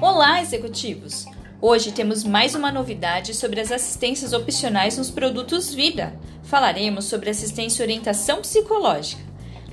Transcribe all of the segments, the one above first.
Olá, executivos! Hoje temos mais uma novidade sobre as assistências opcionais nos produtos Vida. Falaremos sobre assistência e orientação psicológica.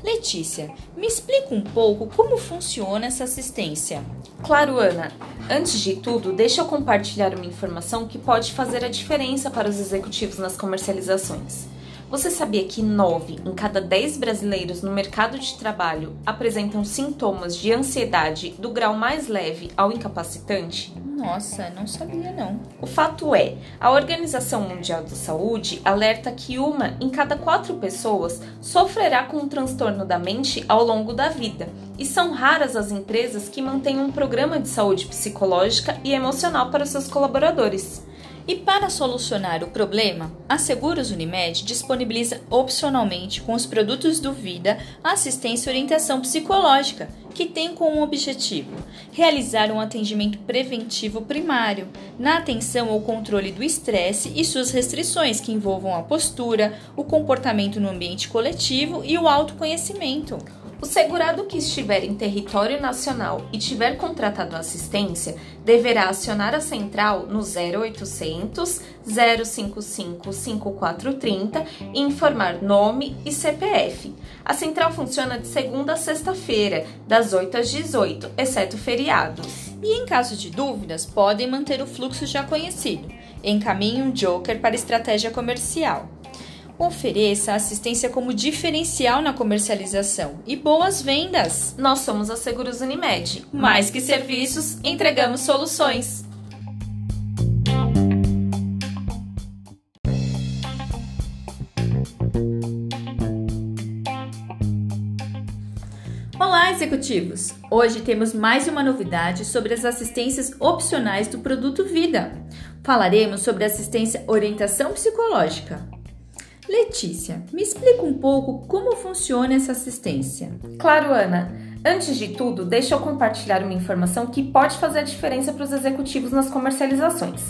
Letícia, me explica um pouco como funciona essa assistência. Claro, Ana. Antes de tudo, deixa eu compartilhar uma informação que pode fazer a diferença para os executivos nas comercializações. Você sabia que 9 em cada 10 brasileiros no mercado de trabalho apresentam sintomas de ansiedade do grau mais leve ao incapacitante? Nossa, não sabia não. O fato é, a Organização Mundial da Saúde alerta que uma em cada quatro pessoas sofrerá com um transtorno da mente ao longo da vida, e são raras as empresas que mantêm um programa de saúde psicológica e emocional para seus colaboradores. E para solucionar o problema, a Seguros Unimed disponibiliza opcionalmente com os produtos do Vida assistência e orientação psicológica, que tem como objetivo realizar um atendimento preventivo primário na atenção ao controle do estresse e suas restrições que envolvam a postura, o comportamento no ambiente coletivo e o autoconhecimento. O segurado que estiver em território nacional e tiver contratado assistência deverá acionar a central no 0800 055 5430 e informar nome e CPF. A central funciona de segunda a sexta-feira, das 8 às 18, exceto feriados. E em caso de dúvidas, podem manter o fluxo já conhecido. Encaminhe um joker para estratégia comercial. Ofereça assistência como diferencial na comercialização e boas vendas. Nós somos a Seguros Unimed. Mais que serviços, entregamos soluções. Olá, executivos! Hoje temos mais uma novidade sobre as assistências opcionais do produto Vida. Falaremos sobre assistência orientação psicológica. Letícia, me explica um pouco como funciona essa assistência. Claro, Ana. Antes de tudo, deixa eu compartilhar uma informação que pode fazer a diferença para os executivos nas comercializações.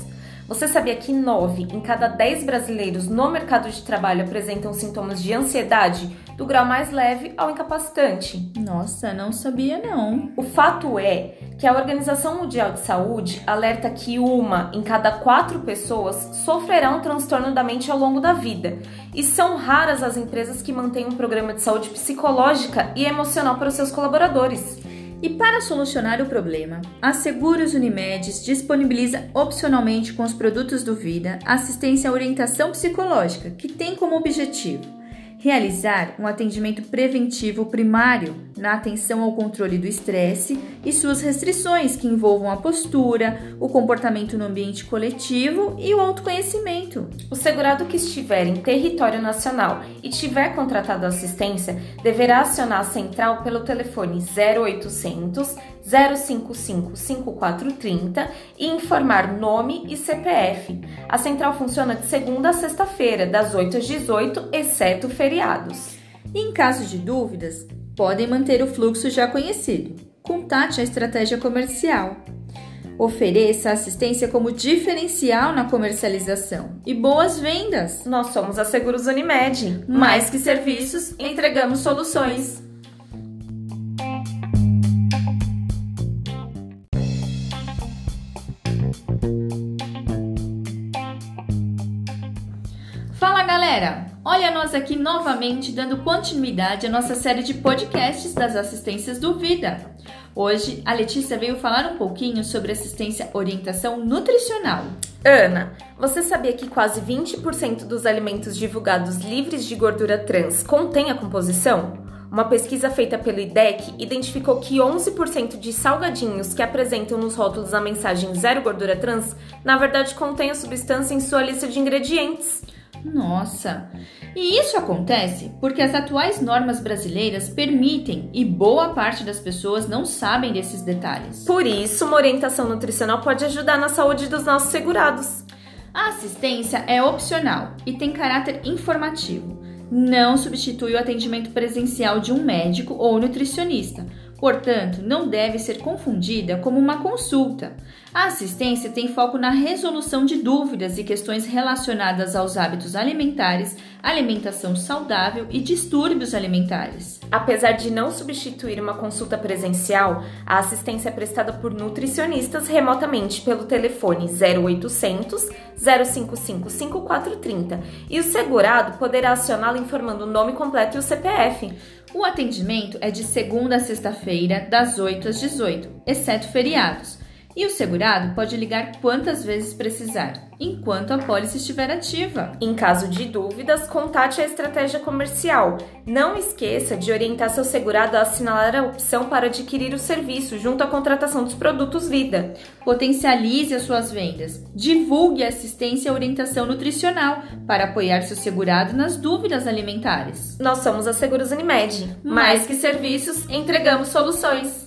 Você sabia que 9 em cada 10 brasileiros no mercado de trabalho apresentam sintomas de ansiedade do grau mais leve ao incapacitante? Nossa, não sabia não. O fato é que a Organização Mundial de Saúde alerta que uma em cada quatro pessoas sofrerá um transtorno da mente ao longo da vida. E são raras as empresas que mantêm um programa de saúde psicológica e emocional para os seus colaboradores. E para solucionar o problema, a Seguros Unimed disponibiliza opcionalmente com os produtos do Vida assistência à orientação psicológica, que tem como objetivo realizar um atendimento preventivo primário na atenção ao controle do estresse e suas restrições que envolvam a postura, o comportamento no ambiente coletivo e o autoconhecimento. O segurado que estiver em território nacional e tiver contratado assistência deverá acionar a central pelo telefone 0800 055 5430 e informar nome e CPF. A central funciona de segunda a sexta-feira, das 8 às 18, exceto feriados. E em caso de dúvidas, podem manter o fluxo já conhecido. Contate a estratégia comercial. Ofereça assistência como diferencial na comercialização e boas vendas. Nós somos a Seguros Unimed. Mais que serviços, entregamos soluções. Fala galera! Olha nós aqui novamente dando continuidade à nossa série de podcasts das assistências do Vida. Hoje a Letícia veio falar um pouquinho sobre assistência orientação nutricional. Ana, você sabia que quase 20% dos alimentos divulgados livres de gordura trans contém a composição? Uma pesquisa feita pelo IDEC identificou que 11% de salgadinhos que apresentam nos rótulos a mensagem zero gordura trans, na verdade contém a substância em sua lista de ingredientes. Nossa! E isso acontece porque as atuais normas brasileiras permitem e boa parte das pessoas não sabem desses detalhes. Por isso, uma orientação nutricional pode ajudar na saúde dos nossos segurados. A assistência é opcional e tem caráter informativo. Não substitui o atendimento presencial de um médico ou nutricionista Portanto, não deve ser confundida como uma consulta. A assistência tem foco na resolução de dúvidas e questões relacionadas aos hábitos alimentares, alimentação saudável e distúrbios alimentares. Apesar de não substituir uma consulta presencial, a assistência é prestada por nutricionistas remotamente pelo telefone 0800 055 5430 e o segurado poderá acioná-lo informando o nome completo e o CPF. O atendimento é de segunda a sexta-feira, das 8 às 18, exceto feriados. E o segurado pode ligar quantas vezes precisar, enquanto a pólice estiver ativa. Em caso de dúvidas, contate a estratégia comercial. Não esqueça de orientar seu segurado a assinalar a opção para adquirir o serviço junto à contratação dos produtos Vida. Potencialize as suas vendas. Divulgue a assistência e orientação nutricional para apoiar seu segurado nas dúvidas alimentares. Nós somos a Seguros Unimed. Mais que serviços, entregamos soluções.